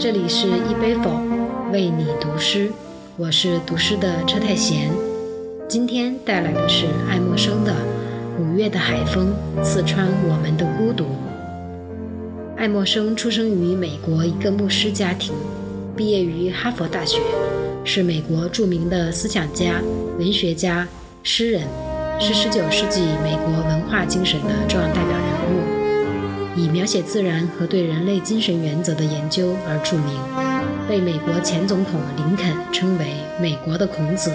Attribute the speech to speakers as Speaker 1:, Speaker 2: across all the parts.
Speaker 1: 这里是一杯否为你读诗，我是读诗的车太贤。今天带来的是爱默生的《五月的海风刺穿我们的孤独》。爱默生出生于美国一个牧师家庭，毕业于哈佛大学，是美国著名的思想家、文学家、诗人，是19世纪美国文化精神的重要代表人物。以描写自然和对人类精神原则的研究而著名，被美国前总统林肯称为“美国的孔子”。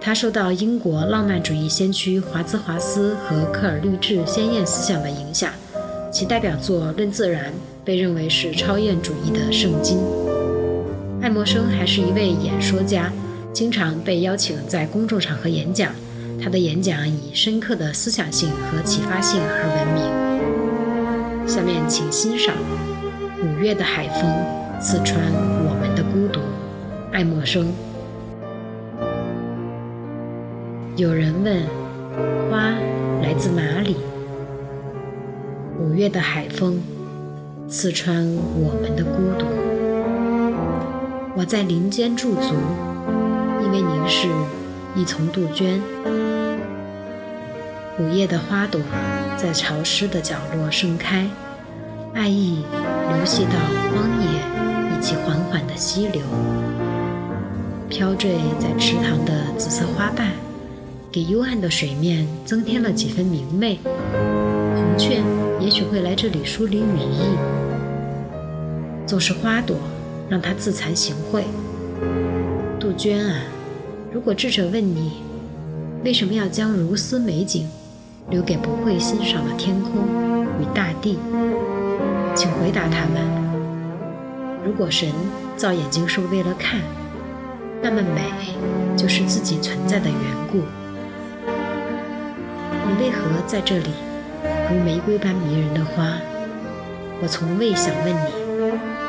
Speaker 1: 他受到英国浪漫主义先驱华兹华斯和科尔律治先验思想的影响，其代表作《论自然》被认为是超验主义的圣经。爱默生还是一位演说家，经常被邀请在公众场合演讲。他的演讲以深刻的思想性和启发性而闻名。下面请欣赏五月的海风刺穿我们的孤独，爱默生。有人问，花来自哪里？五月的海风刺穿我们的孤独。我在林间驻足，因为您是一丛杜鹃。午夜的花朵在潮湿的角落盛开，爱意流泻到荒野，以及缓缓的溪流。飘坠在池塘的紫色花瓣，给幽暗的水面增添了几分明媚。红雀也许会来这里梳理羽翼。总是花朵让它自惭形秽。杜鹃啊，如果智者问你，为什么要将如斯美景？留给不会欣赏的天空与大地，请回答他们：如果神造眼睛是为了看，那么美就是自己存在的缘故。你为何在这里，如玫瑰般迷人的花？我从未想问你，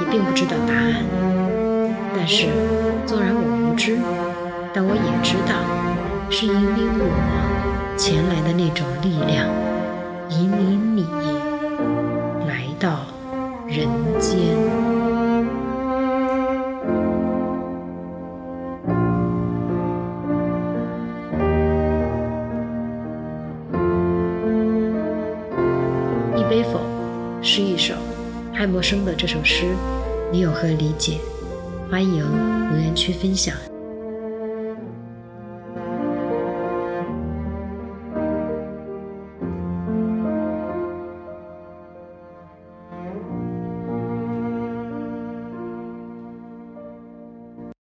Speaker 1: 也并不知道答案。但是，纵然我无知，但我也知道，是因为我。前来的那种力量，引领你来到人间。一杯否是一首爱默生的这首诗，你有何理解？欢迎留言区分享。